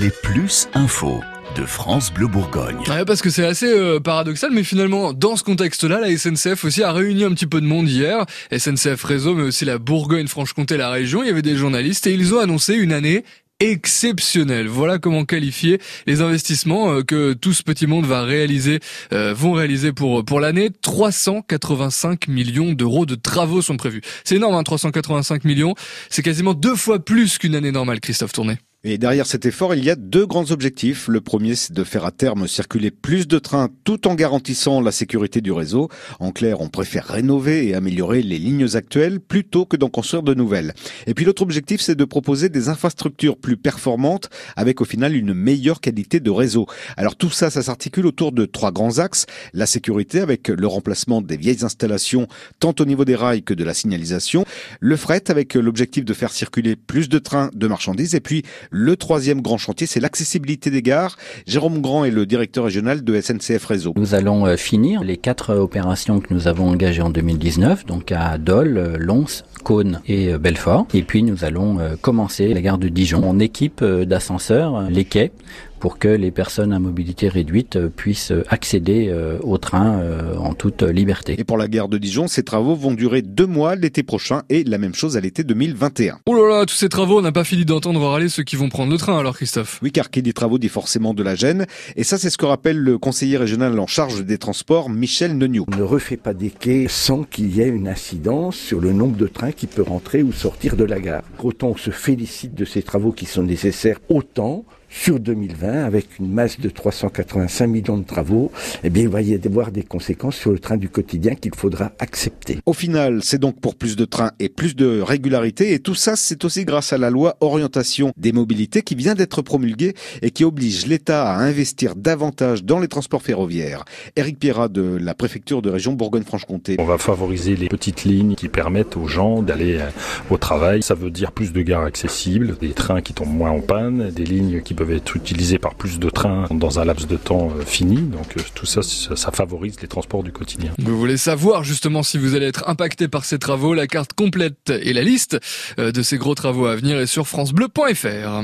Les plus infos de France Bleu Bourgogne. Ouais, parce que c'est assez euh, paradoxal, mais finalement, dans ce contexte-là, la SNCF aussi a réuni un petit peu de monde hier. SNCF Réseau, mais aussi la Bourgogne-Franche-Comté, la région. Il y avait des journalistes et ils ont annoncé une année exceptionnelle. Voilà comment qualifier les investissements euh, que tout ce petit monde va réaliser, euh, vont réaliser pour pour l'année. 385 millions d'euros de travaux sont prévus. C'est énorme, hein, 385 millions. C'est quasiment deux fois plus qu'une année normale, Christophe Tourné. Et derrière cet effort, il y a deux grands objectifs. Le premier, c'est de faire à terme circuler plus de trains tout en garantissant la sécurité du réseau. En clair, on préfère rénover et améliorer les lignes actuelles plutôt que d'en construire de nouvelles. Et puis l'autre objectif, c'est de proposer des infrastructures plus performantes avec au final une meilleure qualité de réseau. Alors tout ça, ça s'articule autour de trois grands axes. La sécurité avec le remplacement des vieilles installations tant au niveau des rails que de la signalisation. Le fret avec l'objectif de faire circuler plus de trains de marchandises et puis le troisième grand chantier, c'est l'accessibilité des gares. Jérôme Grand est le directeur régional de SNCF Réseau. Nous allons euh, finir les quatre opérations que nous avons engagées en 2019, donc à Dole, euh, Lons, Cône et euh, Belfort. Et puis nous allons commencer la gare de Dijon. On équipe d'ascenseurs les quais pour que les personnes à mobilité réduite puissent accéder au train en toute liberté. Et pour la gare de Dijon, ces travaux vont durer deux mois l'été prochain et la même chose à l'été 2021. Oh là là, tous ces travaux, on n'a pas fini d'entendre râler ceux qui vont prendre le train alors Christophe. Oui, car qui dit travaux dit forcément de la gêne. Et ça, c'est ce que rappelle le conseiller régional en charge des transports, Michel Neniou. On ne refait pas des quais sans qu'il y ait une incidence sur le nombre de trains qui peut rentrer ou sortir de la gare. Autant on se félicite de ces travaux qui sont nécessaires, autant sur 2020, avec une masse de 385 millions de travaux, eh bien, il va y avoir des conséquences sur le train du quotidien qu'il faudra accepter. Au final, c'est donc pour plus de trains et plus de régularité, et tout ça, c'est aussi grâce à la loi orientation des mobilités qui vient d'être promulguée et qui oblige l'État à investir davantage dans les transports ferroviaires. Éric Pierrat de la préfecture de région Bourgogne-Franche-Comté. On va favoriser les petites lignes qui permettent aux gens d'aller euh, au travail. Ça veut dire plus de gares accessibles, des trains qui tombent moins en panne, des lignes qui peuvent être utilisé par plus de trains dans un laps de temps euh, fini. Donc euh, tout ça, ça favorise les transports du quotidien. Vous voulez savoir justement si vous allez être impacté par ces travaux, la carte complète et la liste euh, de ces gros travaux à venir est sur francebleu.fr.